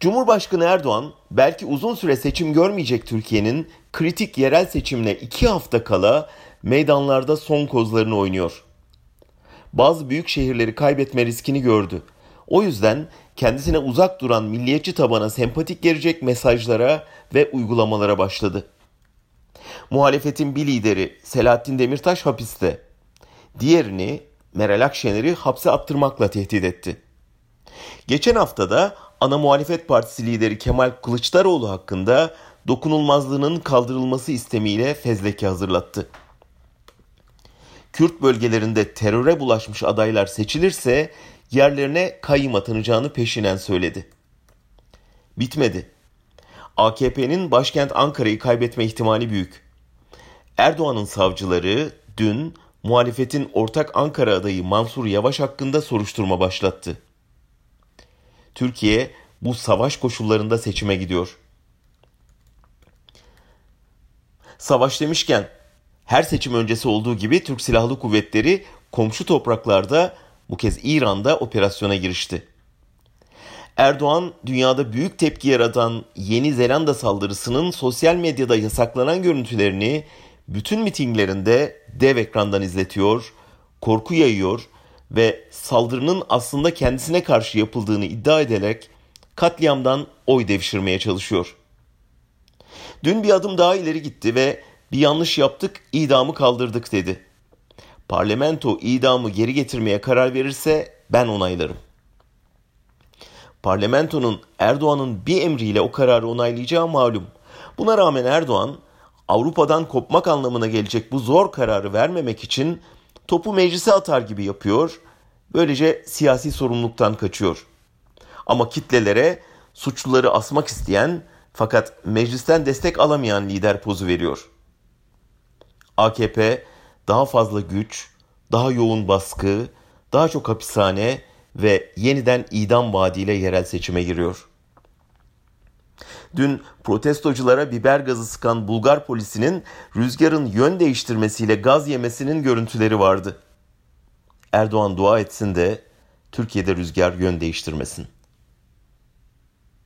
Cumhurbaşkanı Erdoğan belki uzun süre seçim görmeyecek Türkiye'nin kritik yerel seçimine iki hafta kala meydanlarda son kozlarını oynuyor. Bazı büyük şehirleri kaybetme riskini gördü. O yüzden kendisine uzak duran milliyetçi tabana sempatik gelecek mesajlara ve uygulamalara başladı. Muhalefetin bir lideri Selahattin Demirtaş hapiste. Diğerini Meral Akşener'i hapse attırmakla tehdit etti. Geçen haftada ana muhalefet partisi lideri Kemal Kılıçdaroğlu hakkında dokunulmazlığının kaldırılması istemiyle fezleke hazırlattı. Kürt bölgelerinde teröre bulaşmış adaylar seçilirse yerlerine kayyım atanacağını peşinen söyledi. Bitmedi. AKP'nin başkent Ankara'yı kaybetme ihtimali büyük. Erdoğan'ın savcıları dün muhalefetin ortak Ankara adayı Mansur Yavaş hakkında soruşturma başlattı. Türkiye bu savaş koşullarında seçime gidiyor. Savaş demişken her seçim öncesi olduğu gibi Türk Silahlı Kuvvetleri komşu topraklarda bu kez İran'da operasyona girişti. Erdoğan dünyada büyük tepki yaratan Yeni Zelanda saldırısının sosyal medyada yasaklanan görüntülerini bütün mitinglerinde dev ekrandan izletiyor, korku yayıyor ve saldırının aslında kendisine karşı yapıldığını iddia ederek katliamdan oy devşirmeye çalışıyor. Dün bir adım daha ileri gitti ve bir yanlış yaptık, idamı kaldırdık dedi. Parlamento idamı geri getirmeye karar verirse ben onaylarım. Parlamentonun Erdoğan'ın bir emriyle o kararı onaylayacağı malum. Buna rağmen Erdoğan Avrupa'dan kopmak anlamına gelecek bu zor kararı vermemek için topu meclise atar gibi yapıyor. Böylece siyasi sorumluluktan kaçıyor. Ama kitlelere suçluları asmak isteyen fakat meclisten destek alamayan lider pozu veriyor. AKP daha fazla güç, daha yoğun baskı, daha çok hapishane ve yeniden idam vaadiyle yerel seçime giriyor. Dün protestoculara biber gazı sıkan Bulgar polisinin rüzgarın yön değiştirmesiyle gaz yemesinin görüntüleri vardı. Erdoğan dua etsin de Türkiye'de rüzgar yön değiştirmesin.